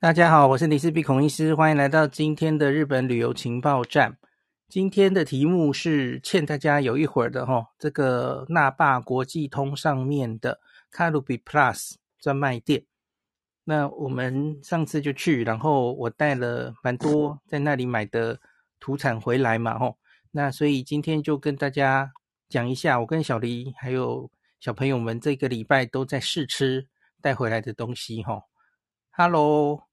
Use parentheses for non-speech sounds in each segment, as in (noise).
大家好，我是林氏璧孔医师，欢迎来到今天的日本旅游情报站。今天的题目是欠大家有一会儿的齁，这个那霸国际通上面的卡路比 Plus 专卖店。那我们上次就去，然后我带了蛮多在那里买的土产回来嘛，齁。那所以今天就跟大家讲一下，我跟小黎还有小朋友们这个礼拜都在试吃带回来的东西，齁。Hello。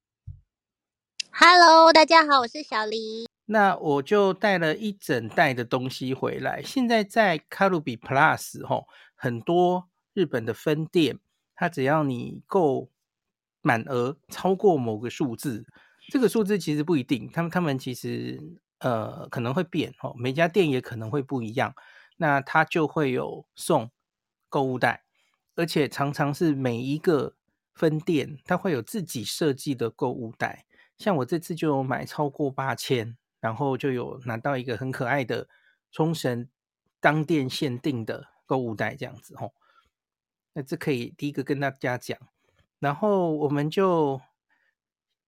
Hello，大家好，我是小黎。那我就带了一整袋的东西回来。现在在卡路比 Plus 吼，很多日本的分店，它只要你够满额超过某个数字，这个数字其实不一定，他们他们其实呃可能会变哦，每家店也可能会不一样。那它就会有送购物袋，而且常常是每一个分店它会有自己设计的购物袋。像我这次就买超过八千，然后就有拿到一个很可爱的冲绳当店限定的购物袋，这样子吼。那这可以第一个跟大家讲，然后我们就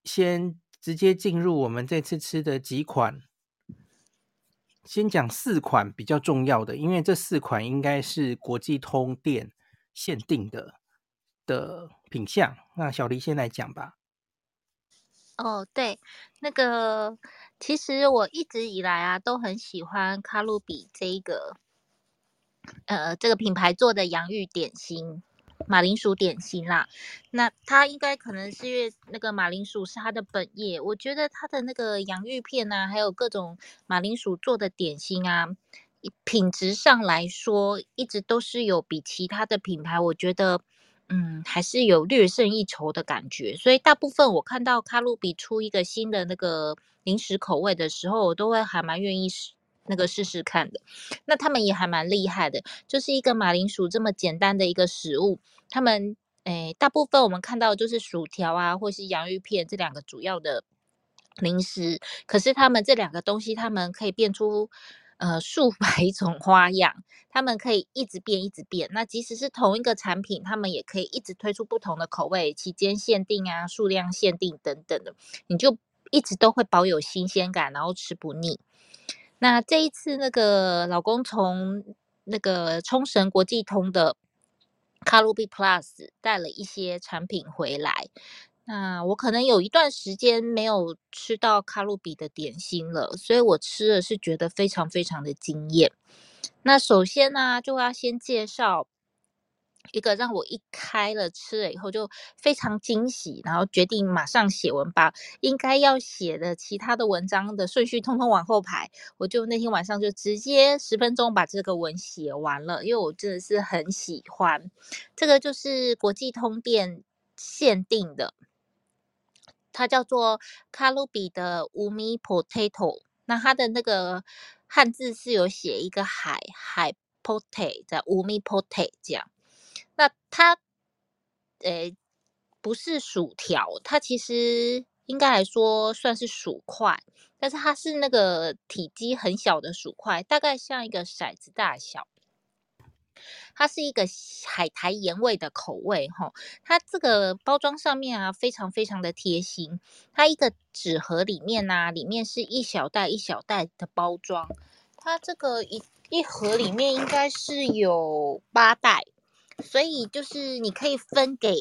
先直接进入我们这次吃的几款，先讲四款比较重要的，因为这四款应该是国际通店限定的的品相。那小黎先来讲吧。哦，对，那个其实我一直以来啊都很喜欢卡路比这一个，呃，这个品牌做的洋芋点心，马铃薯点心啦。那它应该可能是因为那个马铃薯是它的本业，我觉得它的那个洋芋片啊，还有各种马铃薯做的点心啊，品质上来说，一直都是有比其他的品牌，我觉得。嗯，还是有略胜一筹的感觉，所以大部分我看到卡路比出一个新的那个零食口味的时候，我都会还蛮愿意试那个试试看的。那他们也还蛮厉害的，就是一个马铃薯这么简单的一个食物，他们诶，大部分我们看到就是薯条啊，或是洋芋片这两个主要的零食，可是他们这两个东西，他们可以变出。呃，数百种花样，他们可以一直变，一直变。那即使是同一个产品，他们也可以一直推出不同的口味，期间限定啊，数量限定等等的，你就一直都会保有新鲜感，然后吃不腻。那这一次，那个老公从那个冲绳国际通的卡路比 Plus 带了一些产品回来。那我可能有一段时间没有吃到卡路比的点心了，所以我吃的是觉得非常非常的惊艳。那首先呢、就要先介绍一个让我一开了吃了以后就非常惊喜，然后决定马上写文，把应该要写的其他的文章的顺序通通往后排。我就那天晚上就直接十分钟把这个文写完了，因为我真的是很喜欢。这个就是国际通店限定的。它叫做卡路比的乌米 potato，那它的那个汉字是有写一个海海 potato 在乌米 potato 这样。那它诶不是薯条，它其实应该来说算是薯块，但是它是那个体积很小的薯块，大概像一个骰子大小。它是一个海苔盐味的口味，哈，它这个包装上面啊，非常非常的贴心。它一个纸盒里面呢、里面是一小袋一小袋的包装。它这个一一盒里面应该是有八袋，所以就是你可以分给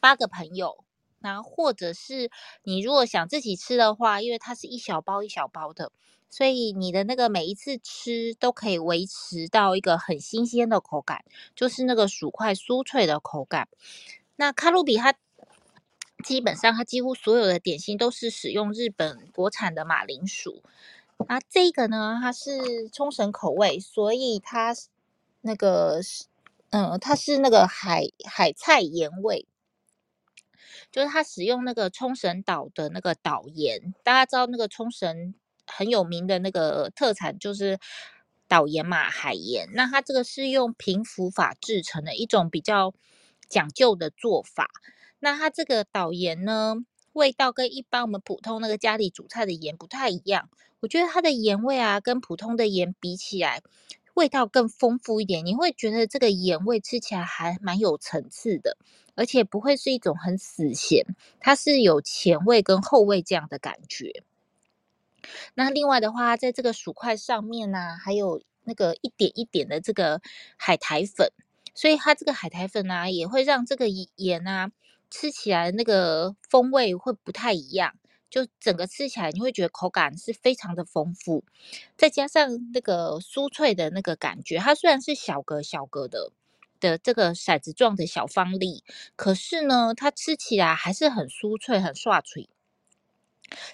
八个朋友，然后或者是你如果想自己吃的话，因为它是一小包一小包的。所以你的那个每一次吃都可以维持到一个很新鲜的口感，就是那个薯块酥脆的口感。那卡路比它基本上它几乎所有的点心都是使用日本国产的马铃薯。那这个呢，它是冲绳口味，所以它那个是嗯，它是那个海海菜盐味，就是它使用那个冲绳岛的那个岛盐。大家知道那个冲绳。很有名的那个特产就是岛盐嘛，海盐。那它这个是用平浮法制成的一种比较讲究的做法。那它这个岛盐呢，味道跟一般我们普通那个家里煮菜的盐不太一样。我觉得它的盐味啊，跟普通的盐比起来，味道更丰富一点，你会觉得这个盐味吃起来还蛮有层次的，而且不会是一种很死咸，它是有前味跟后味这样的感觉。那另外的话，在这个薯块上面呢、还有那个一点一点的这个海苔粉，所以它这个海苔粉呢、也会让这个盐啊吃起来那个风味会不太一样，就整个吃起来你会觉得口感是非常的丰富，再加上那个酥脆的那个感觉，它虽然是小格小格的的这个骰子状的小方粒，可是呢，它吃起来还是很酥脆，很刷脆。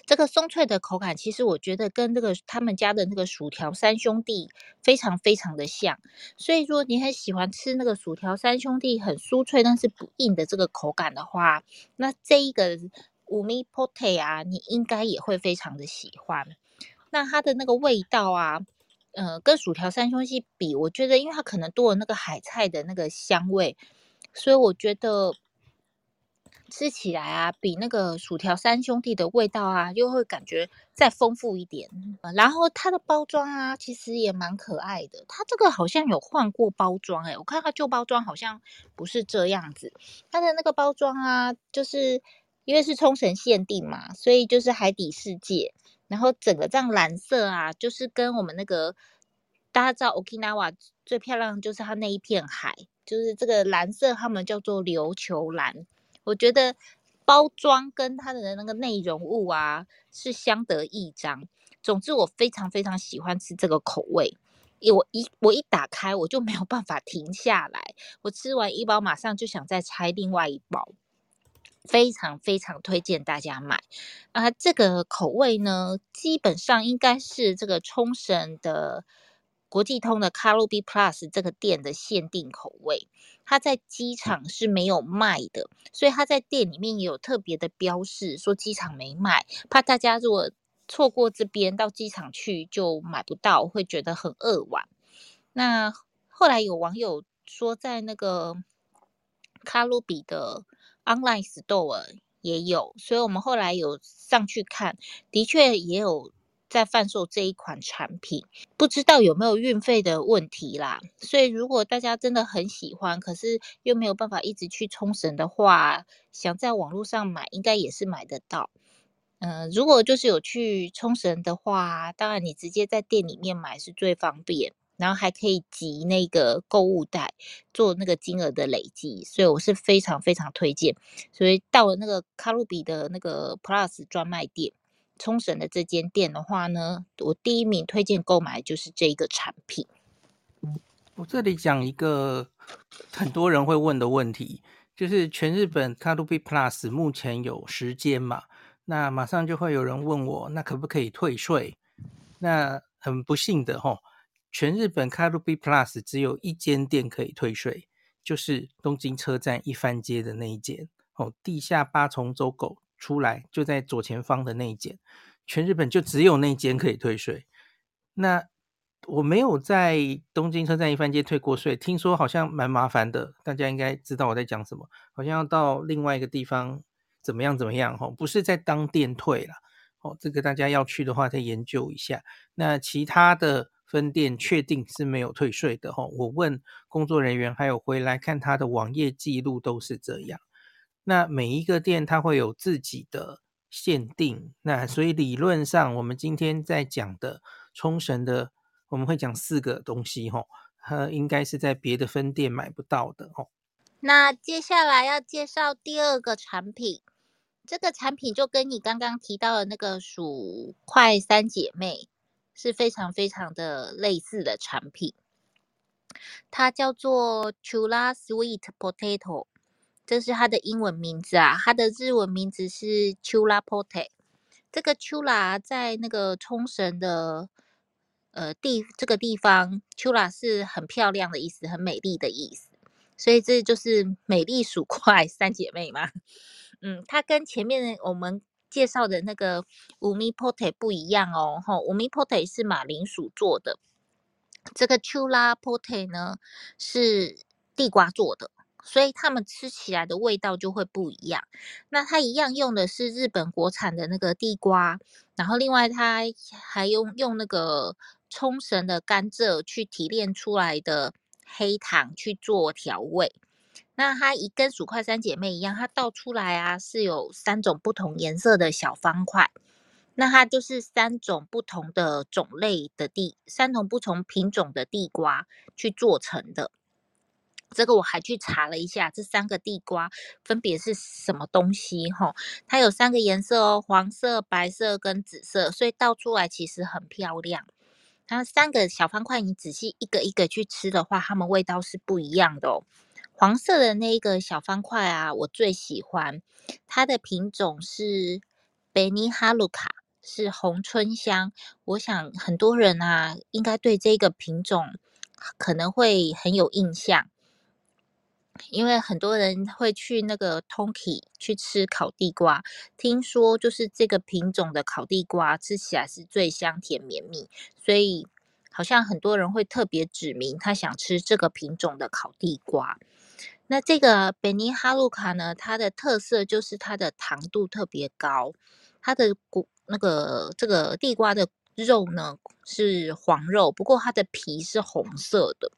这个松脆的口感，其实我觉得跟这个他们家的那个薯条三兄弟非常非常的像。所以，说你很喜欢吃那个薯条三兄弟很酥脆但是不硬的这个口感的话，那这一个五味ポテ啊，你应该也会非常的喜欢。那它的那个味道啊，呃，跟薯条三兄弟比，我觉得因为它可能多了那个海菜的那个香味，所以我觉得。吃起来啊，比那个薯条三兄弟的味道啊，又会感觉再丰富一点。然后它的包装啊，其实也蛮可爱的。它这个好像有换过包装诶，我看它旧包装好像不是这样子。它的那个包装啊，就是因为是冲绳限定嘛，所以就是海底世界。然后整个这样蓝色啊，就是跟我们那个大家知道 Okinawa 最漂亮的就是它那一片海，就是这个蓝色，他们叫做琉球蓝。我觉得包装跟它的那个内容物啊是相得益彰。总之，我非常非常喜欢吃这个口味。我一我一打开，我就没有办法停下来。我吃完一包，马上就想再拆另外一包。非常非常推荐大家买啊！这个口味呢，基本上应该是这个冲绳的。国际通的卡路比 Plus 这个店的限定口味，它在机场是没有卖的，所以它在店里面也有特别的标示，说机场没卖，怕大家如果错过这边到机场去就买不到，会觉得很扼腕。那后来有网友说，在那个卡路比的 Online Store 也有，所以我们后来有上去看，的确也有。在贩售这一款产品，不知道有没有运费的问题啦。所以如果大家真的很喜欢，可是又没有办法一直去冲绳的话，想在网络上买，应该也是买得到。嗯、如果就是有去冲绳的话，当然你直接在店里面买是最方便，然后还可以集那个购物袋做那个金额的累积，所以我是非常非常推荐。所以到了那个卡路比的那个 Plus 专卖店。冲绳的这间店的话呢，我第一名推荐购买就是这一个产品。我这里讲一个很多人会问的问题，就是全日本卡路比 Plus 目前有时间嘛？那马上就会有人问我，那可不可以退税？那很不幸的齁，全日本卡路比 Plus 只有一间店可以退税，就是东京车站一番街的那一间哦，地下八重走狗。出来就在左前方的那一间，全日本就只有那间可以退税。那我没有在东京车站一番街退过税，听说好像蛮麻烦的。大家应该知道我在讲什么，好像要到另外一个地方怎么样怎么样哈，不是在当店退了哦。这个大家要去的话再研究一下。那其他的分店确定是没有退税的哈。我问工作人员，还有回来看他的网页记录都是这样。那每一个店它会有自己的限定，那所以理论上我们今天在讲的冲绳的，我们会讲四个东西吼，它应该是在别的分店买不到的吼。那接下来要介绍第二个产品，这个产品就跟你刚刚提到的那个薯块三姐妹是非常非常的类似的产品，它叫做 Chula Sweet Potato。这是它的英文名字啊，它的日文名字是 Chula Pote。这个 Chula 在那个冲绳的呃地这个地方，Chula 是很漂亮的意思，很美丽的意思，所以这就是美丽薯 (laughs) 块三姐妹嘛。嗯，它跟前面我们介绍的那个五米 Pote 不一样哦，吼，五米 Pote 是马铃薯做的，这个秋拉 Pote 呢是地瓜做的。所以他们吃起来的味道就会不一样。那它一样用的是日本国产的那个地瓜，然后另外它还用用那个冲绳的甘蔗去提炼出来的黑糖去做调味。那它一跟薯块三姐妹一样，它倒出来啊是有三种不同颜色的小方块。那它就是三种不同的种类的地，三种不同品种的地瓜去做成的。这个我还去查了一下，这三个地瓜分别是什么东西？哈，它有三个颜色哦，黄色、白色跟紫色，所以倒出来其实很漂亮。它三个小方块，你仔细一个一个去吃的话，它们味道是不一样的哦。黄色的那一个小方块啊，我最喜欢，它的品种是贝尼哈鲁卡，是红春香。我想很多人啊，应该对这个品种可能会很有印象。因为很多人会去那个 Tonki 去吃烤地瓜，听说就是这个品种的烤地瓜吃起来是最香甜绵密，所以好像很多人会特别指明他想吃这个品种的烤地瓜。那这个贝尼哈鲁卡呢，它的特色就是它的糖度特别高，它的骨那个这个地瓜的肉呢是黄肉，不过它的皮是红色的。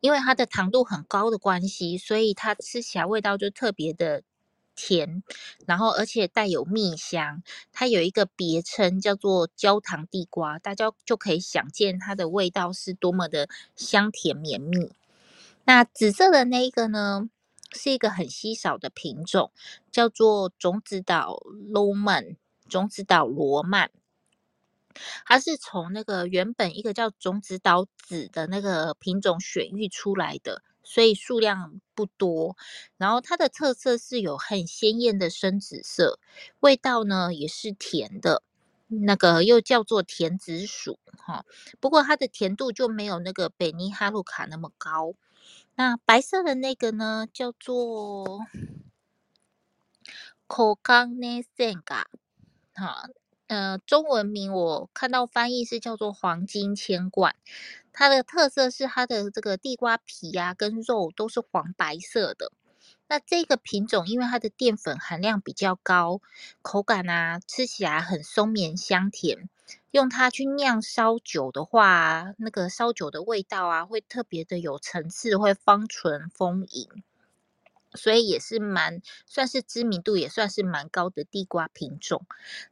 因为它的糖度很高的关系，所以它吃起来味道就特别的甜，然后而且带有蜜香。它有一个别称叫做焦糖地瓜，大家就可以想见它的味道是多么的香甜绵密。那紫色的那一个呢，是一个很稀少的品种，叫做种子岛罗曼，种子岛罗曼。它是从那个原本一个叫种子岛紫的那个品种选育出来的，所以数量不多。然后它的特色是有很鲜艳的深紫色，味道呢也是甜的，那个又叫做甜紫薯哈。不过它的甜度就没有那个北尼哈鲁卡那么高。那白色的那个呢，叫做口冈内森嘎哈。呃，中文名我看到翻译是叫做黄金千贯，它的特色是它的这个地瓜皮呀、啊、跟肉都是黄白色的。那这个品种因为它的淀粉含量比较高，口感啊吃起来很松绵香甜，用它去酿烧酒的话，那个烧酒的味道啊会特别的有层次，会芳醇丰盈。所以也是蛮算是知名度也算是蛮高的地瓜品种。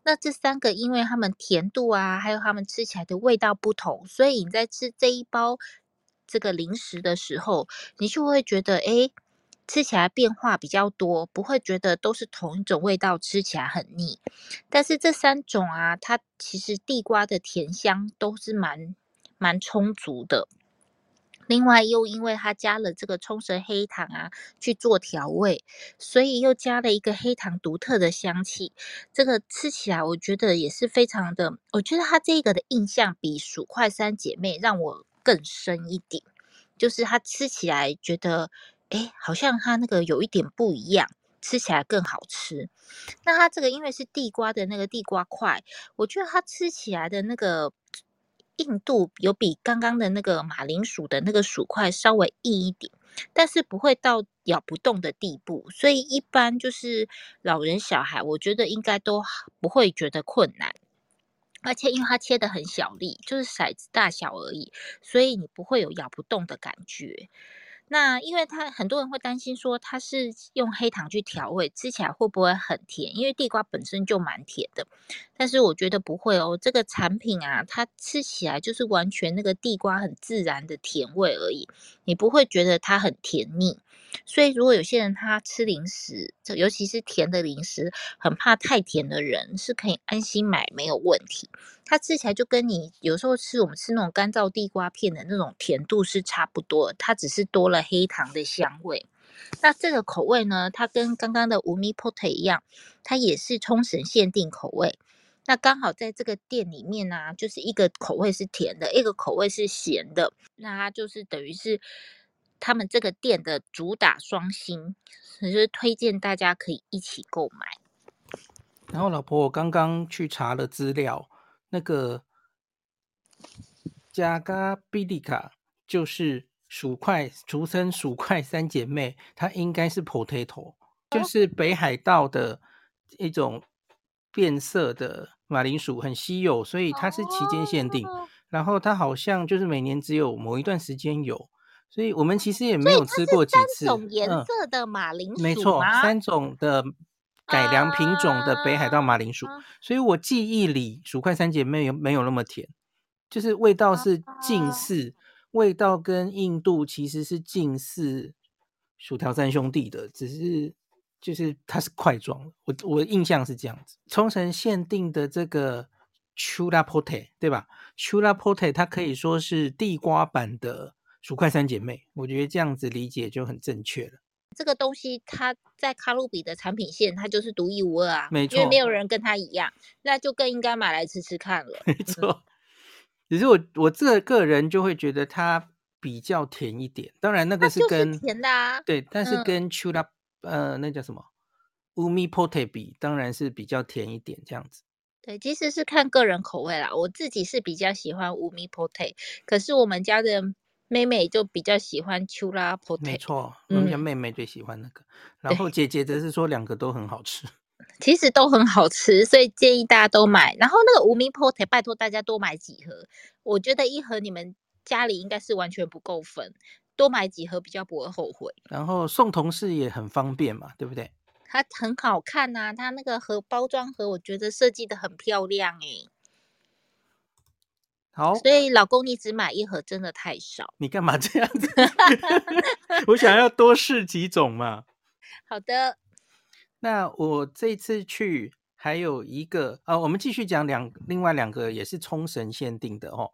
那这三个，因为它们甜度啊，还有它们吃起来的味道不同，所以你在吃这一包这个零食的时候，你就会觉得，哎，吃起来变化比较多，不会觉得都是同一种味道，吃起来很腻。但是这三种啊，它其实地瓜的甜香都是蛮蛮充足的。另外，又因为它加了这个冲绳黑糖啊去做调味，所以又加了一个黑糖独特的香气。这个吃起来，我觉得也是非常的。我觉得它这个的印象比薯块三姐妹让我更深一点，就是它吃起来觉得，哎，好像它那个有一点不一样，吃起来更好吃。那它这个因为是地瓜的那个地瓜块，我觉得它吃起来的那个。硬度有比刚刚的那个马铃薯的那个薯块稍微硬一点，但是不会到咬不动的地步，所以一般就是老人小孩，我觉得应该都不会觉得困难。而且因为它切得很小粒，就是骰子大小而已，所以你不会有咬不动的感觉。那因为它很多人会担心说它是用黑糖去调味，吃起来会不会很甜？因为地瓜本身就蛮甜的，但是我觉得不会哦。这个产品啊，它吃起来就是完全那个地瓜很自然的甜味而已，你不会觉得它很甜腻。所以如果有些人他吃零食，尤其是甜的零食，很怕太甜的人，是可以安心买，没有问题。它吃起来就跟你有时候吃我们吃那种干燥地瓜片的那种甜度是差不多，它只是多了黑糖的香味。那这个口味呢，它跟刚刚的无米 pot 一样，它也是冲绳限定口味。那刚好在这个店里面呢、就是一个口味是甜的，一个口味是咸的，那它就是等于是他们这个店的主打双星，就是推荐大家可以一起购买。然后老婆，我刚刚去查了资料。那个加嘎比利卡就是薯块，俗称薯块三姐妹，它应该是 potato，就是北海道的一种变色的马铃薯，很稀有，所以它是期间限定。然后它好像就是每年只有某一段时间有，所以我们其实也没有吃过几次。三种颜色的马铃薯、嗯、没错，三种的改良品种的北海道马铃薯，啊、所以我记忆里薯块三姐妹有没有那么甜，就是味道是近似，啊、味道跟印度其实是近似薯条三兄弟的，只是就是它是块状，我我印象是这样子。冲绳限定的这个。chula Pote 对吧？chula Pote 它可以说是地瓜版的薯块三姐妹，我觉得这样子理解就很正确了。这个东西它在卡路比的产品线，它就是独一无二啊，没错，因为没有人跟它一样，那就更应该买来吃吃看了。(laughs) 没错，只是我我这个人就会觉得它比较甜一点，当然那个是跟是甜的啊，对，但是跟 Chura、嗯、呃那叫什么 Umi Pote 比，当然是比较甜一点这样子。对，其实是看个人口味啦。我自己是比较喜欢乌米 pote，可是我们家的妹妹就比较喜欢秋拉 pote。没错，我们家妹妹最喜欢那个，嗯、然后姐姐则是说两个都很好吃。(laughs) 其实都很好吃，所以建议大家都买。然后那个无名 pote，拜托大家多买几盒。我觉得一盒你们家里应该是完全不够分，多买几盒比较不会后悔。然后送同事也很方便嘛，对不对？它很好看呐、啊，它那个盒包装盒，我觉得设计得很漂亮诶。好，所以老公你只买一盒真的太少。你干嘛这样子？(laughs) 我想要多试几种嘛。(laughs) 好的。那我这次去还有一个啊，我们继续讲两另外两个也是冲绳限定的哦。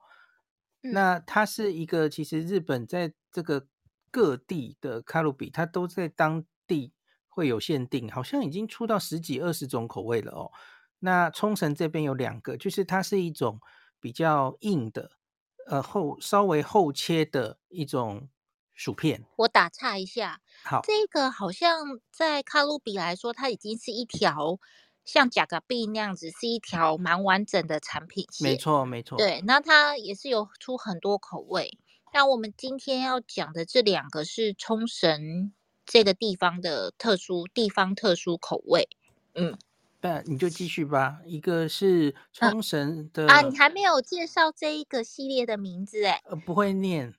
嗯、那它是一个其实日本在这个各地的卡路比，它都在当地。会有限定，好像已经出到十几二十种口味了哦。那冲绳这边有两个，就是它是一种比较硬的，呃厚稍微厚切的一种薯片。我打岔一下，好，这个好像在卡路比来说，它已经是一条像甲嘎币那样子，是一条蛮完整的产品线。没错，没错。对，那它也是有出很多口味。那我们今天要讲的这两个是冲绳。这个地方的特殊地方特殊口味，嗯，那你就继续吧。一个是冲绳的啊，你还没有介绍这一个系列的名字哎，呃，不会念，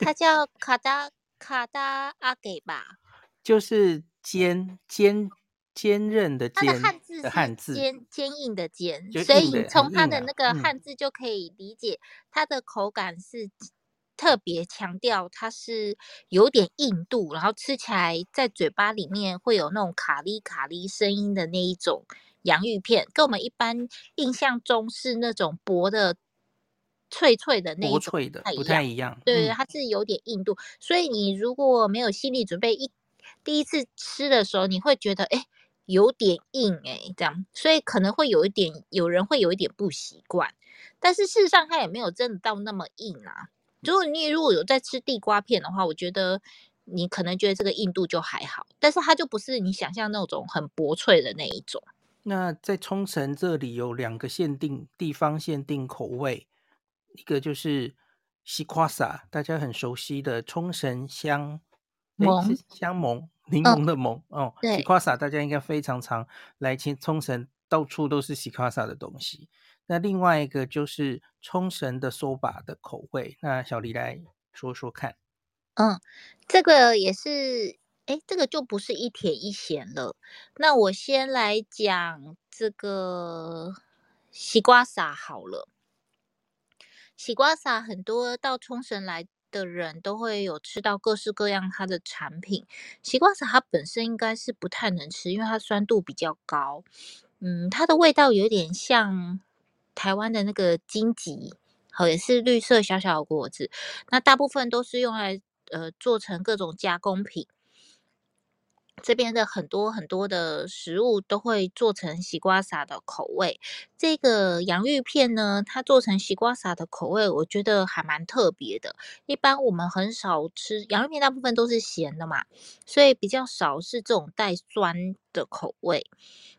它 (laughs) 叫卡达卡达阿给吧，就是坚坚坚韧的坚，它的汉字是汉字坚坚硬的坚，所以从它的那个汉字就可以理解它的口感是。特别强调它是有点硬度，然后吃起来在嘴巴里面会有那种卡哩卡哩声音的那一种洋芋片，跟我们一般印象中是那种薄的、脆脆的那一种，脆的不太一样。对，它是有点硬度，嗯、所以你如果没有心理准备，一第一次吃的时候，你会觉得哎有点硬哎这样，所以可能会有一点，有人会有一点不习惯，但是事实上它也没有真的到那么硬啊。如果你如果有在吃地瓜片的话，我觉得你可能觉得这个硬度就还好，但是它就不是你想象那种很薄脆的那一种。那在冲绳这里有两个限定地方限定口味，一个就是西瓜萨，大家很熟悉的冲绳香檬香檬柠檬的檬、嗯、哦，西瓜萨大家应该非常常来冲绳，到处都是西瓜萨的东西。那另外一个就是冲绳的 soba 的口味，那小黎来说说看。嗯，这个也是，哎，这个就不是一甜一咸了。那我先来讲这个西瓜撒好了。西瓜撒很多到冲绳来的人都会有吃到各式各样它的产品。西瓜撒它本身应该是不太能吃，因为它酸度比较高。嗯，它的味道有点像。台湾的那个荆棘，好，也是绿色小小的果子，那大部分都是用来呃做成各种加工品。这边的很多很多的食物都会做成西瓜撒的口味。这个洋芋片呢，它做成西瓜撒的口味，我觉得还蛮特别的。一般我们很少吃洋芋片，大部分都是咸的嘛，所以比较少是这种带酸的口味。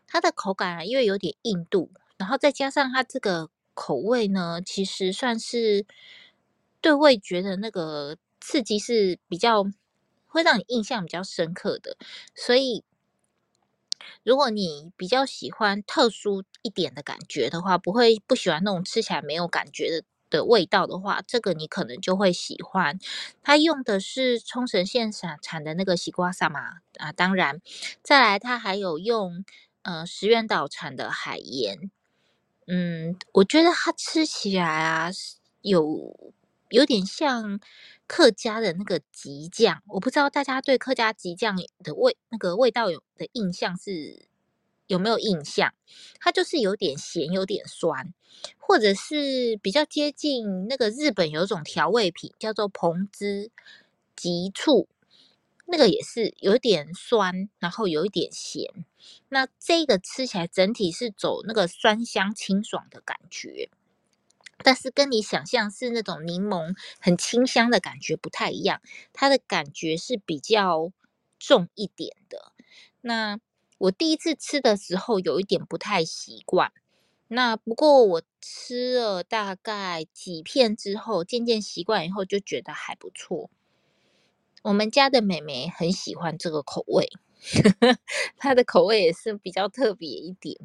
它的口感啊，因为有点硬度。然后再加上它这个口味呢，其实算是对味觉的那个刺激是比较会让你印象比较深刻的。所以，如果你比较喜欢特殊一点的感觉的话，不会不喜欢那种吃起来没有感觉的的味道的话，这个你可能就会喜欢。它用的是冲绳县产产的那个西瓜萨嘛啊，当然，再来它还有用呃石原岛产的海盐。嗯，我觉得它吃起来啊，有有点像客家的那个吉酱。我不知道大家对客家吉酱的味那个味道有的印象是有没有印象？它就是有点咸，有点酸，或者是比较接近那个日本有一种调味品叫做彭汁吉醋。那个也是有一点酸，然后有一点咸。那这个吃起来整体是走那个酸香清爽的感觉，但是跟你想象是那种柠檬很清香的感觉不太一样。它的感觉是比较重一点的。那我第一次吃的时候有一点不太习惯。那不过我吃了大概几片之后，渐渐习惯以后就觉得还不错。我们家的妹妹很喜欢这个口味，(laughs) 她的口味也是比较特别一点。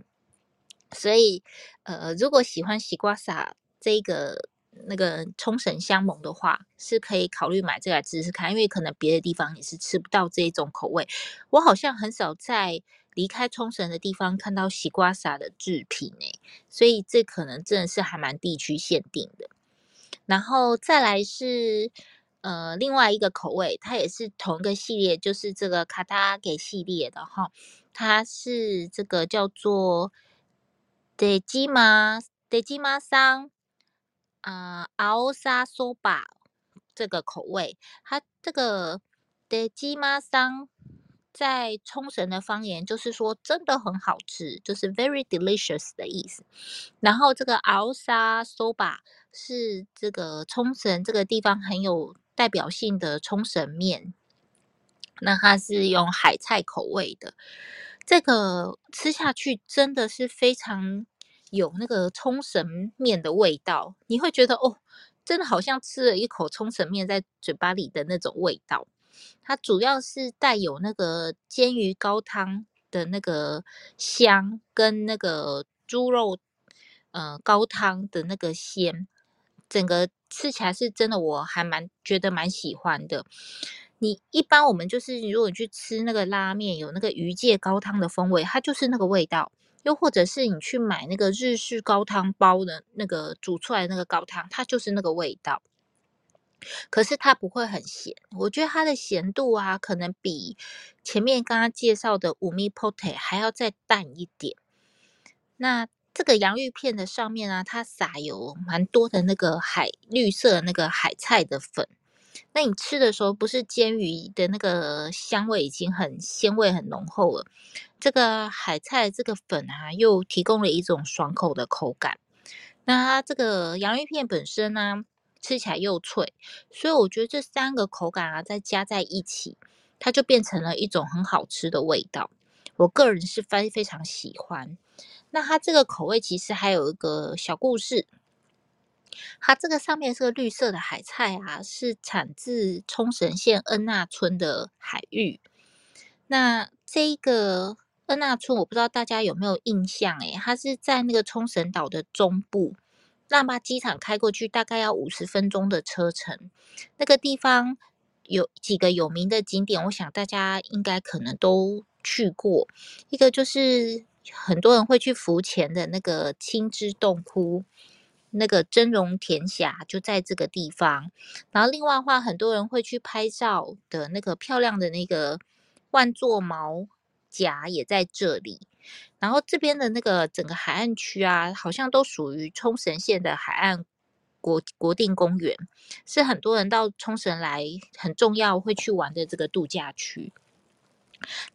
所以，呃，如果喜欢西瓜撒这个那个冲绳香檬的话，是可以考虑买这个来吃吃看，因为可能别的地方也是吃不到这一种口味。我好像很少在离开冲绳的地方看到西瓜撒的制品诶，所以这可能真的是还蛮地区限定的。然后再来是。呃，另外一个口味，它也是同一个系列，就是这个卡达给系列的哈，它是这个叫做德基玛德基玛桑啊奥沙索巴这个口味，它这个德基玛桑在冲绳的方言就是说真的很好吃，就是 very delicious 的意思。然后这个熬沙索巴是这个冲绳这个地方很有。代表性的冲绳面，那它是用海菜口味的，这个吃下去真的是非常有那个冲绳面的味道，你会觉得哦，真的好像吃了一口冲绳面在嘴巴里的那种味道。它主要是带有那个煎鱼高汤的那个香，跟那个猪肉呃高汤的那个鲜。整个吃起来是真的，我还蛮觉得蛮喜欢的。你一般我们就是，如果去吃那个拉面，有那个鱼介高汤的风味，它就是那个味道；又或者是你去买那个日式高汤包的那个煮出来的那个高汤，它就是那个味道。可是它不会很咸，我觉得它的咸度啊，可能比前面刚刚介绍的五味ポテ还要再淡一点。那。这个洋芋片的上面啊，它撒有蛮多的那个海绿色的那个海菜的粉。那你吃的时候，不是煎鱼的那个香味已经很鲜味很浓厚了，这个海菜这个粉啊，又提供了一种爽口的口感。那它这个洋芋片本身呢、吃起来又脆，所以我觉得这三个口感啊，再加在一起，它就变成了一种很好吃的味道。我个人是非非常喜欢。那它这个口味其实还有一个小故事，它这个上面是个绿色的海菜啊，是产自冲绳县恩纳村的海域。那这一个恩纳村，我不知道大家有没有印象？诶，它是在那个冲绳岛的中部，那把机场开过去大概要五十分钟的车程。那个地方有几个有名的景点，我想大家应该可能都去过，一个就是。很多人会去浮潜的那个青之洞窟，那个真容田峡就在这个地方。然后另外的话，很多人会去拍照的那个漂亮的那个万座毛岬也在这里。然后这边的那个整个海岸区啊，好像都属于冲绳县的海岸国国定公园，是很多人到冲绳来很重要会去玩的这个度假区。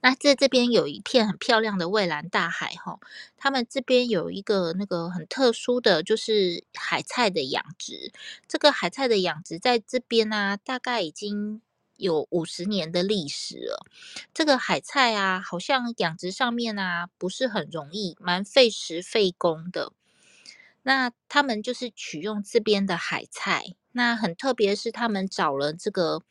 那在这边有一片很漂亮的蔚蓝大海哈，他们这边有一个那个很特殊的就是海菜的养殖。这个海菜的养殖在这边呢、啊，大概已经有五十年的历史了。这个海菜啊，好像养殖上面啊不是很容易，蛮费时费工的。那他们就是取用这边的海菜，那很特别是他们找了这个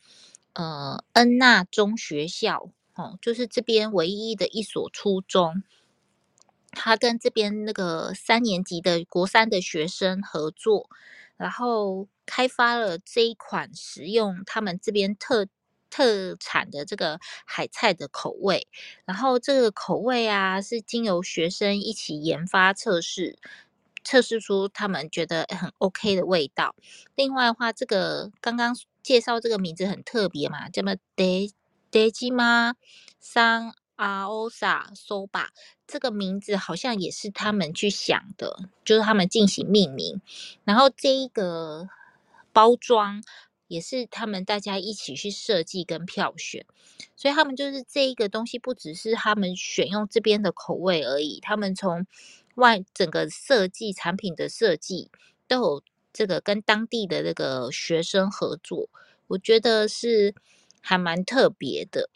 呃恩纳中学校。哦，就是这边唯一的一所初中，他跟这边那个三年级的国三的学生合作，然后开发了这一款使用他们这边特特产的这个海菜的口味，然后这个口味啊是经由学生一起研发测试，测试出他们觉得很 OK 的味道。另外的话，这个刚刚介绍这个名字很特别嘛，叫么得叫什么 De Dejima San Aosa Soba，这个名字好像也是他们去想的，就是他们进行命名，然后这一个包装。也是他们大家一起去设计跟票选，所以他们就是这一个东西，不只是他们选用这边的口味而已，他们从外整个设计产品的设计都有这个跟当地的这个学生合作，我觉得是还蛮特别的。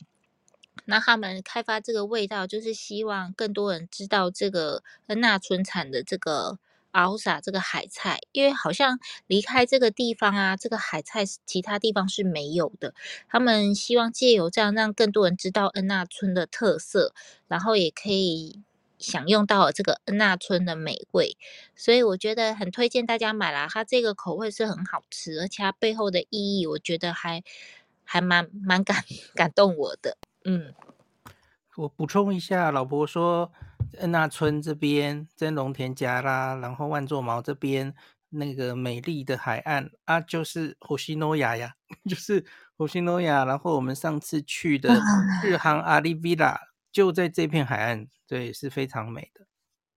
那他们开发这个味道，就是希望更多人知道这个恩纳村产的这个。奥萨这个海菜，因为好像离开这个地方啊，这个海菜其他地方是没有的。他们希望借由这样让更多人知道恩纳村的特色，然后也可以享用到这个恩纳村的美味。所以我觉得很推荐大家买啦，它这个口味是很好吃，而且它背后的意义，我觉得还还蛮蛮感感动我的。嗯，我补充一下，老婆说。恩纳村这边，真龙田家啦，然后万座毛这边那个美丽的海岸啊，就是火西诺亚呀，(laughs) 就是火西诺亚。然后我们上次去的 (laughs) 日航阿里 villa 就在这片海岸，对，是非常美的。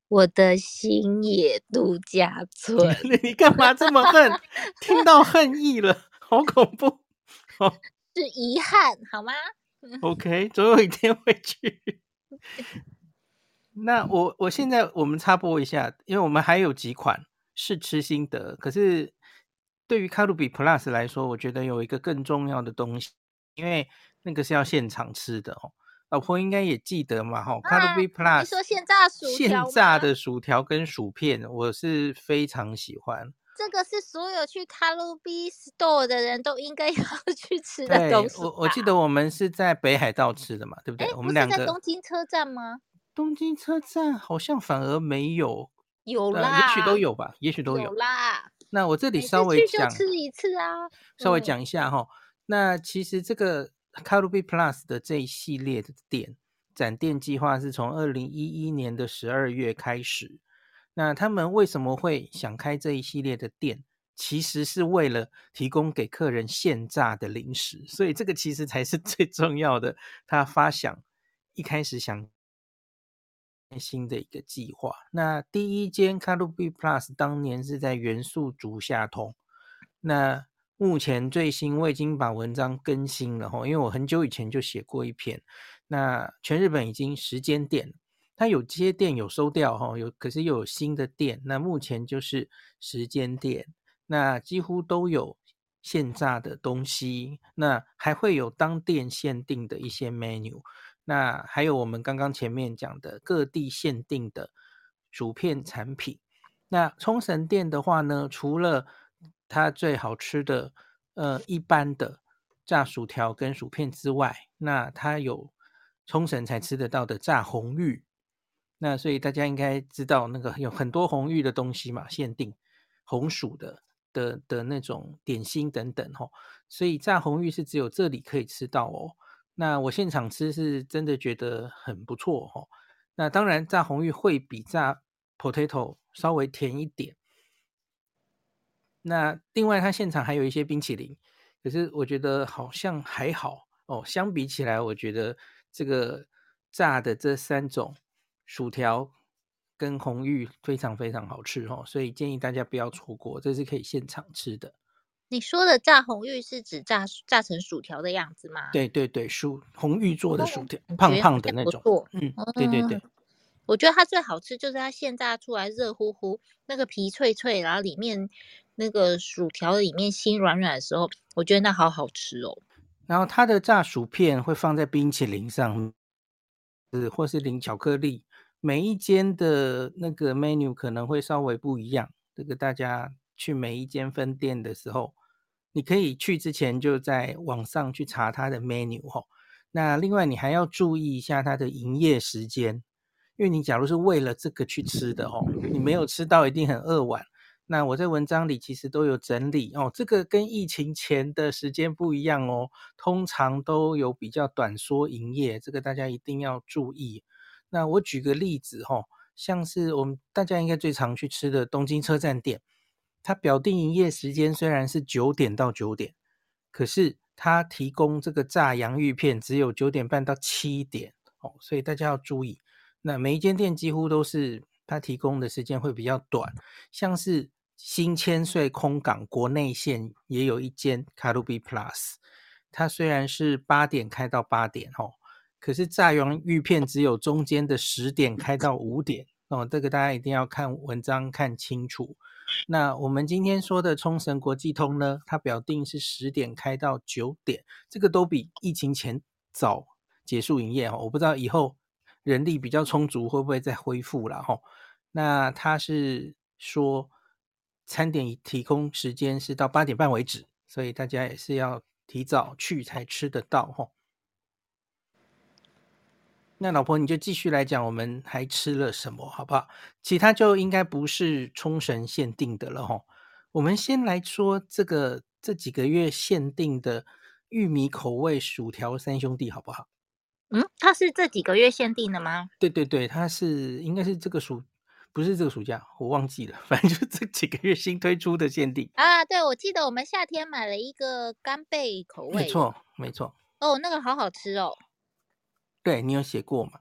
我的星野度假村，(laughs) 你干嘛这么恨？听到恨意了，好恐怖。哦，是遗憾好吗？OK，总有一天会去。(laughs) 那我我现在我们插播一下，因为我们还有几款试吃心得。可是对于卡路比 Plus 来说，我觉得有一个更重要的东西，因为那个是要现场吃的哦。老婆应该也记得嘛，哈、啊，卡路比 Plus 你说现炸薯，现炸的薯条跟薯片，我是非常喜欢。这个是所有去卡路比 Store 的人都应该 (laughs) 要去吃的东西。我我记得我们是在北海道吃的嘛，对不对？我们两个在东京车站吗？东京车站好像反而没有，有啦，也许都有吧，也许都有，有啦。那我这里稍微讲，吃一次啊，稍微讲一下哈、嗯。那其实这个卡路比 Plus 的这一系列的店展店计划是从二零一一年的十二月开始。那他们为什么会想开这一系列的店？其实是为了提供给客人现炸的零食，所以这个其实才是 (laughs) 最重要的。他发想一开始想。新的一个计划。那第一间卡路比 Plus 当年是在原宿竹下通。那目前最新我已经把文章更新了哈，因为我很久以前就写过一篇。那全日本已经十间店，它有些店有收掉哈，有可是又有新的店。那目前就是时间店，那几乎都有现炸的东西，那还会有当店限定的一些 menu。那还有我们刚刚前面讲的各地限定的薯片产品。那冲绳店的话呢，除了它最好吃的呃一般的炸薯条跟薯片之外，那它有冲绳才吃得到的炸红玉。那所以大家应该知道那个有很多红玉的东西嘛，限定红薯的的的那种点心等等吼。所以炸红玉是只有这里可以吃到哦。那我现场吃是真的觉得很不错哦。那当然炸红玉会比炸 potato 稍微甜一点。那另外它现场还有一些冰淇淋，可是我觉得好像还好哦。相比起来，我觉得这个炸的这三种薯条跟红玉非常非常好吃哦，所以建议大家不要错过，这是可以现场吃的。你说的炸红玉是指炸炸成薯条的样子吗？对对对，薯红玉做的薯条，哦、胖胖的那种。嗯，对对对。我觉得它最好吃就是它现炸出来热乎乎，那个皮脆脆，然后里面那个薯条里面心软软的时候，我觉得那好好吃哦。然后它的炸薯片会放在冰淇淋上，是或是淋巧克力。每一间的那个 menu 可能会稍微不一样，这个大家。去每一间分店的时候，你可以去之前就在网上去查它的 menu 哈。那另外你还要注意一下它的营业时间，因为你假如是为了这个去吃的哦，你没有吃到一定很饿晚，那我在文章里其实都有整理哦，这个跟疫情前的时间不一样哦，通常都有比较短缩营业，这个大家一定要注意。那我举个例子哈、哦，像是我们大家应该最常去吃的东京车站店，它表定营业时间虽然是九点到九点，可是它提供这个炸洋芋片只有九点半到七点哦，所以大家要注意。那每一间店几乎都是它提供的时间会比较短，像是。新千岁空港国内线也有一间卡路比 Plus，它虽然是八点开到八点哦，可是炸洋芋片只有中间的十点开到五点哦，这个大家一定要看文章看清楚。那我们今天说的冲绳国际通呢，它表定是十点开到九点，这个都比疫情前早结束营业哦。我不知道以后人力比较充足会不会再恢复了哈。那它是说。餐点提供时间是到八点半为止，所以大家也是要提早去才吃得到吼。那老婆你就继续来讲，我们还吃了什么，好不好？其他就应该不是冲绳限定的了吼。我们先来说这个这几个月限定的玉米口味薯条三兄弟，好不好？嗯，它是这几个月限定的吗？对对对，它是应该是这个暑。不是这个暑假，我忘记了，反正就这几个月新推出的限定啊。对，我记得我们夏天买了一个干贝口味，没错，没错。哦，那个好好吃哦。对，你有写过吗？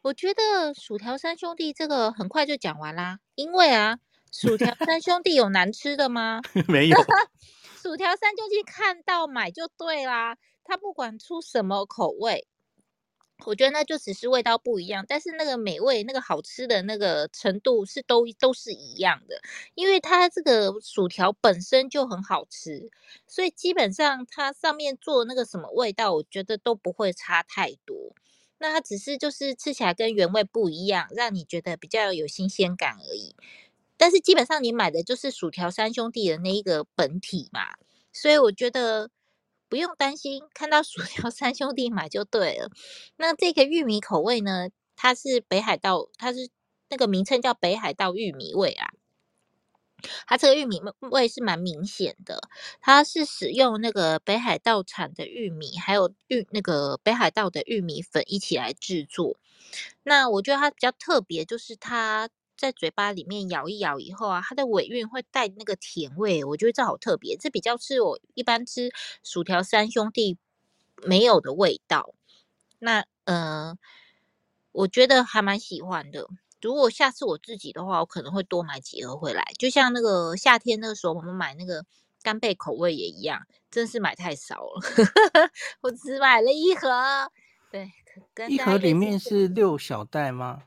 我觉得薯条三兄弟这个很快就讲完啦，因为啊，薯条 (laughs) 三兄弟有难吃的吗？(laughs) 没有。(laughs) 薯条三兄弟看到买就对啦，他不管出什么口味。我觉得那就只是味道不一样，但是那个美味、那个好吃的那个程度是都都是一样的，因为它这个薯条本身就很好吃，所以基本上它上面做那个什么味道，我觉得都不会差太多。那它只是就是吃起来跟原味不一样，让你觉得比较有新鲜感而已。但是基本上你买的就是薯条三兄弟的那一个本体嘛，所以我觉得。不用担心，看到薯条三兄弟买就对了。那这个玉米口味呢？它是北海道，它是那个名称叫北海道玉米味啊。它这个玉米味是蛮明显的，它是使用那个北海道产的玉米，还有玉那个北海道的玉米粉一起来制作。那我觉得它比较特别，就是它。在嘴巴里面咬一咬以后啊，它的尾韵会带那个甜味，我觉得这好特别，这比较是我一般吃薯条三兄弟没有的味道。那呃，我觉得还蛮喜欢的。如果下次我自己的话，我可能会多买几盒回来。就像那个夏天那个时候，我们买那个干贝口味也一样，真是买太少了，我只买了一盒。对，一盒里面是六小袋吗？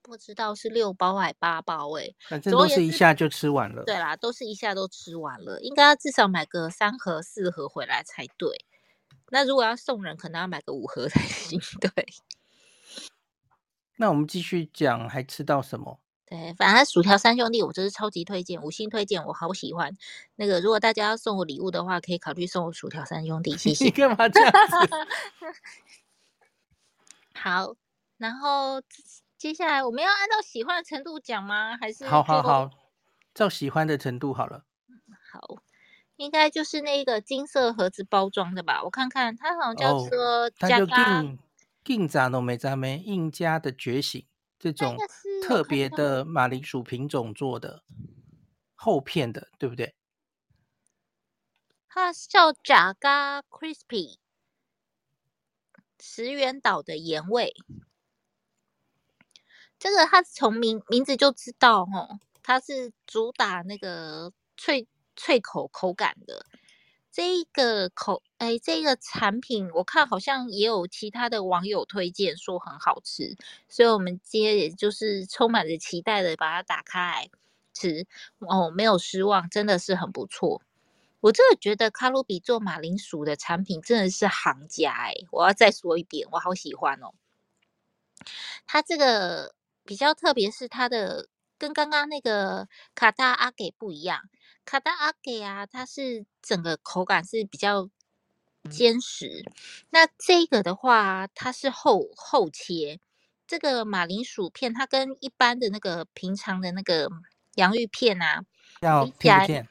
不知道是六包还八包哎、欸，反正都是一下就吃完了。对啦，都是一下都吃完了，应该要至少买个三盒四盒回来才对。那如果要送人，可能要买个五盒才行。(laughs) 对。那我们继续讲，还吃到什么？对，反正薯条三兄弟，我真是超级推荐，五星推荐，我好喜欢。那个，如果大家要送我礼物的话，可以考虑送我薯条三兄弟，谢 (laughs) 谢。你干嘛这样子？(laughs) 好，然后。接下来我们要按照喜欢的程度讲吗？还是好好好，照喜欢的程度好了。好，应该就是那个金色盒子包装的吧？我看看，它好像叫做“加嘎印加诺梅扎梅印加的觉醒”这种特别的马铃薯品种做的厚片的，对不对？它叫“加嘎 Crispy”，石原岛的盐味。这个它从名名字就知道哦，它是主打那个脆脆口口感的。这个口哎，这个产品我看好像也有其他的网友推荐说很好吃，所以我们今天也就是充满着期待的把它打开来吃哦，没有失望，真的是很不错。我真的觉得卡路比做马铃薯的产品真的是行家哎，我要再说一遍，我好喜欢哦，它这个。比较特别是它的跟刚刚那个卡达阿给不一样，卡达阿给啊，它是整个口感是比较坚实，那这个的话它是厚厚切，这个马铃薯片它跟一般的那个平常的那个洋芋片啊，要听不见。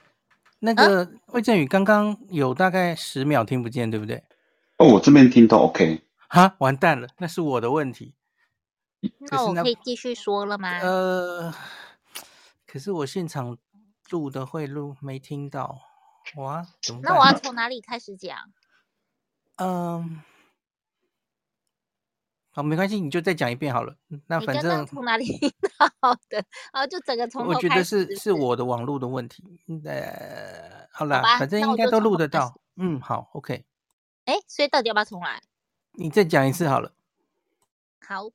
那个魏正宇刚刚有大概十秒听不见，对不对？哦，我这边听到 OK。哈，完蛋了，那是我的问题。那我可以继续说了吗？呃，可是我现场录的会录没听到，哇，怎么？那我要从哪里开始讲？嗯。好，没关系，你就再讲一遍好了。那反正从哪里 (laughs) 听到的？然后就整个从。我觉得是是我的网络的问题。呃，好了，反正应该都录得到。嗯，好，OK。哎，所以到底要不要重来？你再讲一次好了。好，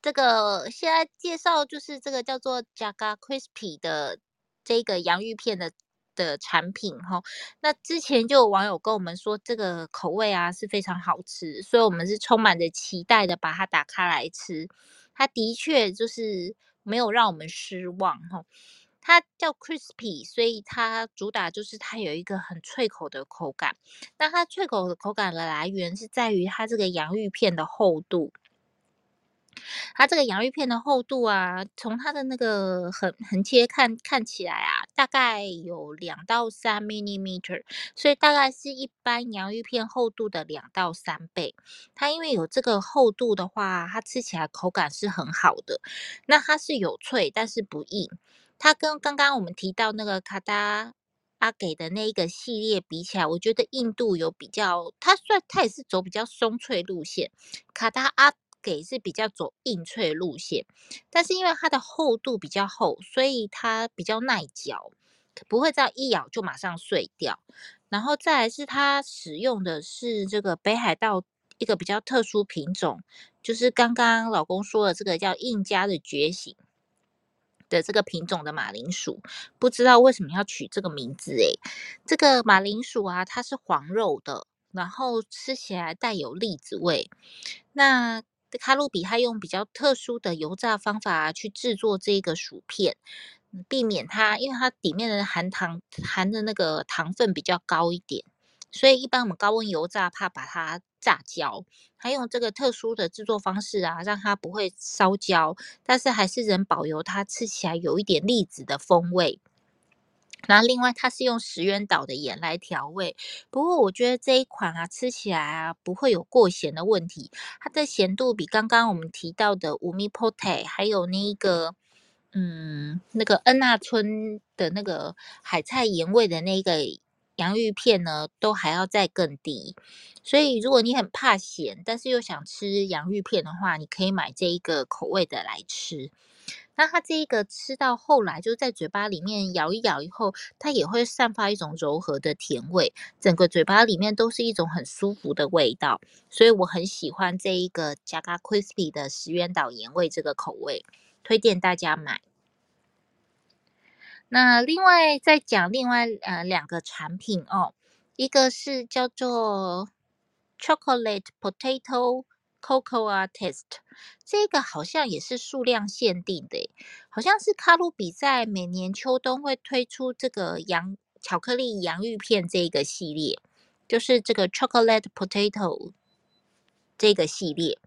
这个现在介绍就是这个叫做 Jaga Crispy 的这个洋芋片的。的产品哈，那之前就有网友跟我们说这个口味啊是非常好吃，所以我们是充满着期待的把它打开来吃。它的确就是没有让我们失望哈。它叫 crispy，所以它主打就是它有一个很脆口的口感。那它脆口的口感的来源是在于它这个洋芋片的厚度。它这个洋芋片的厚度啊，从它的那个横横切看看起来啊，大概有两到三 m i l i m e t e r 所以大概是一般洋芋片厚度的两到三倍。它因为有这个厚度的话，它吃起来口感是很好的。那它是有脆，但是不硬。它跟刚刚我们提到那个卡达阿给的那一个系列比起来，我觉得硬度有比较，它算它也是走比较松脆路线。卡达阿。给是比较走硬脆路线，但是因为它的厚度比较厚，所以它比较耐嚼，不会这样一咬就马上碎掉。然后再来是它使用的是这个北海道一个比较特殊品种，就是刚刚老公说的这个叫印加的觉醒的这个品种的马铃薯，不知道为什么要取这个名字诶，这个马铃薯啊，它是黄肉的，然后吃起来带有栗子味，那。卡路比他用比较特殊的油炸方法去制作这个薯片，避免它，因为它里面的含糖含的那个糖分比较高一点，所以一般我们高温油炸怕把它炸焦，他用这个特殊的制作方式啊，让它不会烧焦，但是还是能保留它吃起来有一点栗子的风味。然后另外它是用石垣岛的盐来调味，不过我觉得这一款啊吃起来啊不会有过咸的问题，它的咸度比刚刚我们提到的五味ポテ还有那一个嗯那个恩纳村的那个海菜盐味的那个洋芋片呢都还要再更低，所以如果你很怕咸，但是又想吃洋芋片的话，你可以买这一个口味的来吃。那它这一个吃到后来，就是在嘴巴里面咬一咬以后，它也会散发一种柔和的甜味，整个嘴巴里面都是一种很舒服的味道，所以我很喜欢这一个 Jaga Crispy 的石原岛盐味这个口味，推荐大家买。那另外再讲另外呃两个产品哦，一个是叫做 Chocolate Potato。Cocoa Taste 这个好像也是数量限定的，好像是卡路比在每年秋冬会推出这个洋巧克力洋芋片这个系列，就是这个 Chocolate Potato 这个系列，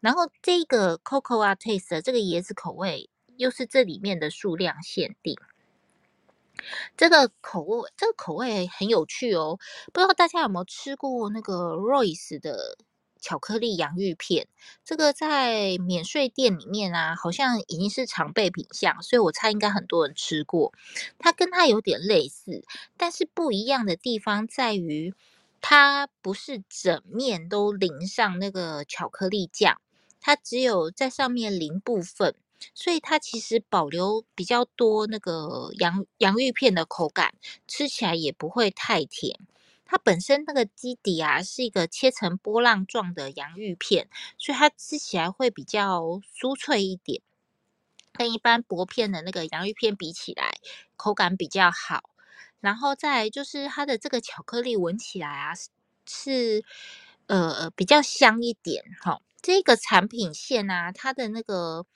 然后这个 Cocoa Taste 这个椰子口味又是这里面的数量限定。这个口味这个口味很有趣哦，不知道大家有没有吃过那个 Royce 的？巧克力洋芋片，这个在免税店里面啊，好像已经是常备品项，所以我猜应该很多人吃过。它跟它有点类似，但是不一样的地方在于，它不是整面都淋上那个巧克力酱，它只有在上面淋部分，所以它其实保留比较多那个洋洋芋片的口感，吃起来也不会太甜。它本身那个基底啊，是一个切成波浪状的洋芋片，所以它吃起来会比较酥脆一点，跟一般薄片的那个洋芋片比起来，口感比较好。然后再就是它的这个巧克力闻起来啊，是呃比较香一点哈。这个产品线啊，它的那个。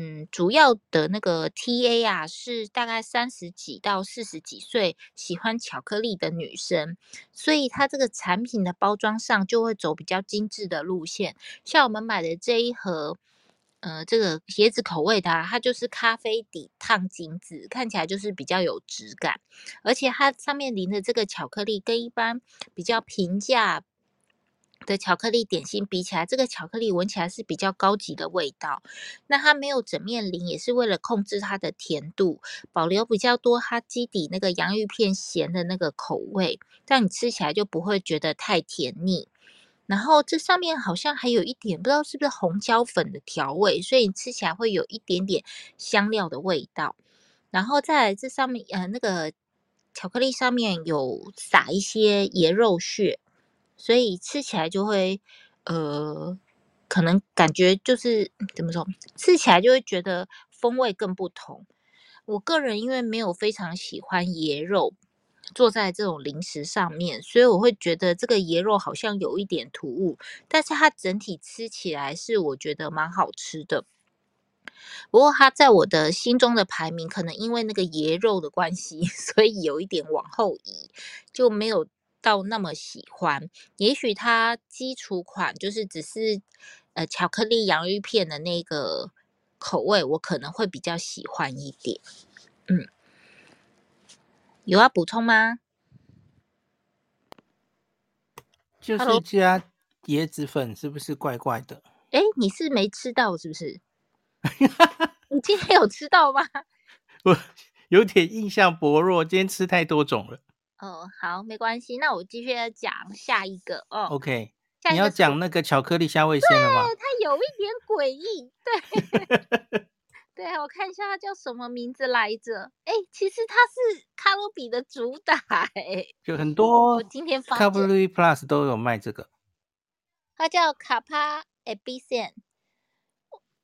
嗯，主要的那个 TA 啊，是大概三十几到四十几岁，喜欢巧克力的女生，所以它这个产品的包装上就会走比较精致的路线。像我们买的这一盒，呃，这个椰子口味的，它就是咖啡底烫金子，看起来就是比较有质感，而且它上面淋的这个巧克力跟一般比较平价的巧克力点心比起来，这个巧克力闻起来是比较高级的味道。那它没有整面淋，也是为了控制它的甜度，保留比较多它基底那个洋芋片咸的那个口味，让你吃起来就不会觉得太甜腻。然后这上面好像还有一点，不知道是不是红椒粉的调味，所以你吃起来会有一点点香料的味道。然后在这上面，呃，那个巧克力上面有撒一些椰肉屑，所以吃起来就会，呃，可能感觉就是怎么说，吃起来就会觉得风味更不同。我个人因为没有非常喜欢椰肉。坐在这种零食上面，所以我会觉得这个椰肉好像有一点突兀，但是它整体吃起来是我觉得蛮好吃的。不过它在我的心中的排名，可能因为那个椰肉的关系，(laughs) 所以有一点往后移，就没有到那么喜欢。也许它基础款就是只是呃巧克力洋芋片的那个口味，我可能会比较喜欢一点。嗯。有要补充吗？就是加椰子粉，是不是怪怪的？哎，你是没吃到是不是？(laughs) 你今天有吃到吗？我有点印象薄弱，今天吃太多种了。哦，好，没关系，那我继续要讲下一个哦。OK，你要讲那个巧克力虾味先了吗？对，它有一点诡异，对。(laughs) 对啊，我看一下它叫什么名字来着？哎，其实它是卡路比的主打，哎，就很多。我今天发现卡路比 Plus 都有卖这个。它叫卡帕 Ebisen。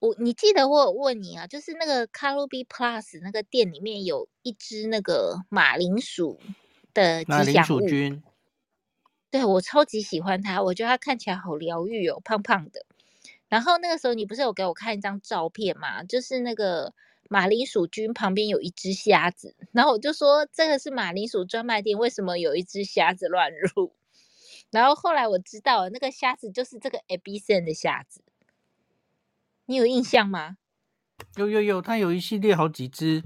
我你记得我有问你啊，就是那个卡路比 Plus 那个店里面有一只那个马铃薯的吉祥物。马铃薯菌。对，我超级喜欢他，我觉得他看起来好疗愈哦，胖胖的。然后那个时候你不是有给我看一张照片吗？就是那个马铃薯菌旁边有一只虾子，然后我就说这个是马铃薯专卖店，为什么有一只虾子乱入？(laughs) 然后后来我知道了，那个虾子就是这个 Ebisen 的虾子，你有印象吗？有有有，它有一系列好几只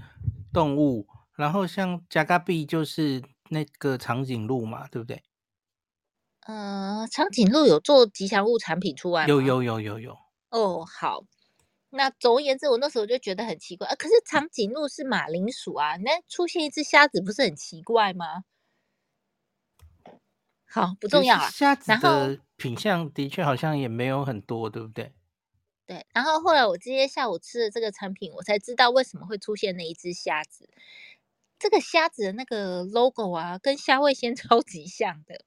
动物，然后像加嘎比就是那个长颈鹿嘛，对不对？呃，长颈鹿有做吉祥物产品出来吗？有有有有有。哦，好。那总而言之，我那时候就觉得很奇怪啊。可是长颈鹿是马铃薯啊，那出现一只虾子不是很奇怪吗？好，不重要啊。虾子的品相的确好像也没有很多，对不对？对。然后后来我今天下午吃的这个产品，我才知道为什么会出现那一只虾子。这个虾子的那个 logo 啊，跟虾味先 (laughs) 超级像的。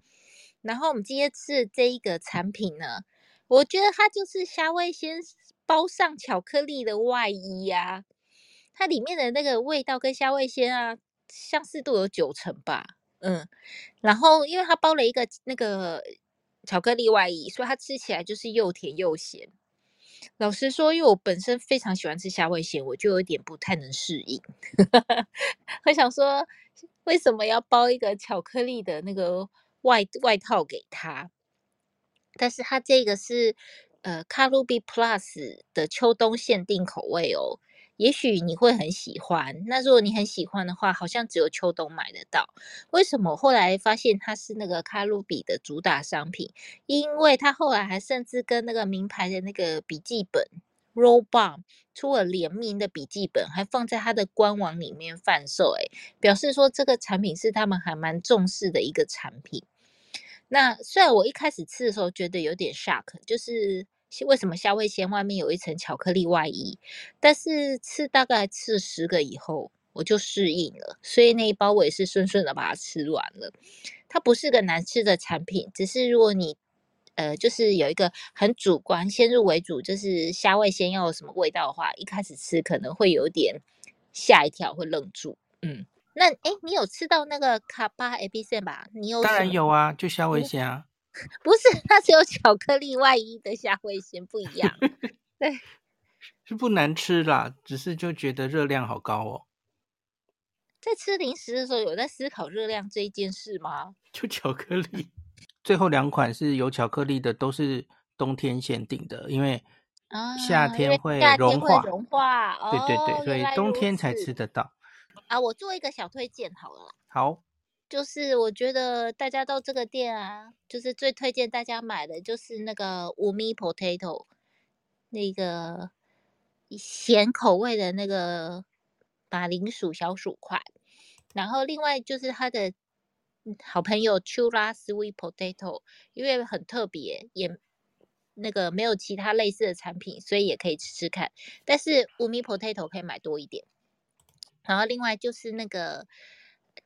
然后我们今天吃的这一个产品呢，我觉得它就是虾味先包上巧克力的外衣呀、啊，它里面的那个味道跟虾味先啊相似度有九成吧，嗯，然后因为它包了一个那个巧克力外衣，所以它吃起来就是又甜又咸。老实说，因为我本身非常喜欢吃虾味鲜，我就有点不太能适应。(laughs) 我想说，为什么要包一个巧克力的那个？外外套给他，但是他这个是呃卡路比 Plus 的秋冬限定口味哦，也许你会很喜欢。那如果你很喜欢的话，好像只有秋冬买得到。为什么后来发现它是那个卡路比的主打商品？因为它后来还甚至跟那个名牌的那个笔记本 Robam 出了联名的笔记本，还放在它的官网里面贩售，诶，表示说这个产品是他们还蛮重视的一个产品。那虽然我一开始吃的时候觉得有点 shock，就是为什么虾味鲜外面有一层巧克力外衣，但是吃大概吃了十个以后，我就适应了，所以那一包我也是顺顺的把它吃完了。它不是个难吃的产品，只是如果你呃就是有一个很主观先入为主，就是虾味先要有什么味道的话，一开始吃可能会有点吓一跳，会愣住，嗯。那哎，你有吃到那个卡巴 Ebisen 吧？你有？当然有啊，就虾味鲜啊。不是，它是有巧克力外衣的虾味先不一样。(laughs) 对，是不难吃啦，只是就觉得热量好高哦。在吃零食的时候，有在思考热量这一件事吗？就巧克力，最后两款是有巧克力的，都是冬天限定的，因为啊，夏天会融化，会融化。对对对，所以冬天才吃得到。啊，我做一个小推荐好了。好，就是我觉得大家到这个店啊，就是最推荐大家买的就是那个 Umi Potato，那个咸口味的那个马铃薯小薯块。然后另外就是它的好朋友 Chura Sweet Potato，因为很特别，也那个没有其他类似的产品，所以也可以吃吃看。但是 Umi Potato 可以买多一点。然后另外就是那个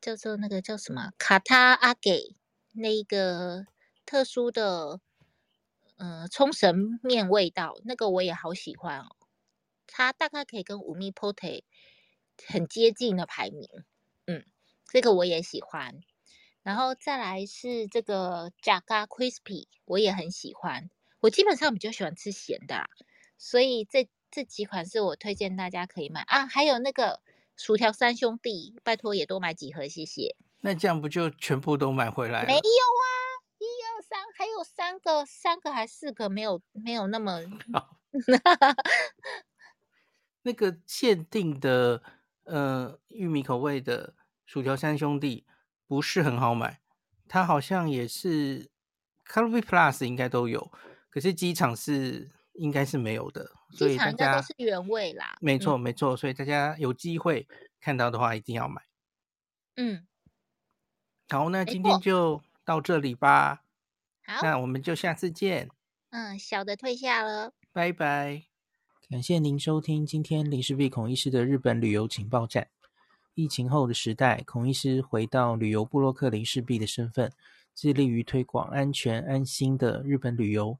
叫做那个叫什么卡塔阿给那一个特殊的嗯冲绳面味道，那个我也好喜欢哦。它大概可以跟 Umi Potato 很接近的排名。嗯，这个我也喜欢，然后再来是这个 Jaga Crispy，我也很喜欢。我基本上比较喜欢吃咸的，所以这这几款是我推荐大家可以买啊。还有那个薯条三兄弟，拜托也多买几盒，谢谢。那这样不就全部都买回来了？没有啊，一二三，还有三个，三个还四个，没有没有那么。(laughs) 那个限定的。呃，玉米口味的薯条三兄弟不是很好买，它好像也是卡路比 Plus 应该都有，可是机场是应该是没有的，所以大家都是原味啦。没错，没错，所以大家有机会看到的话，一定要买。嗯，好，那今天就到这里吧。好，那我们就下次见。嗯，小的退下了，拜拜。感谢您收听今天林氏璧孔医师的日本旅游情报站。疫情后的时代，孔医师回到旅游部落客林氏璧的身份，致力于推广安全安心的日本旅游，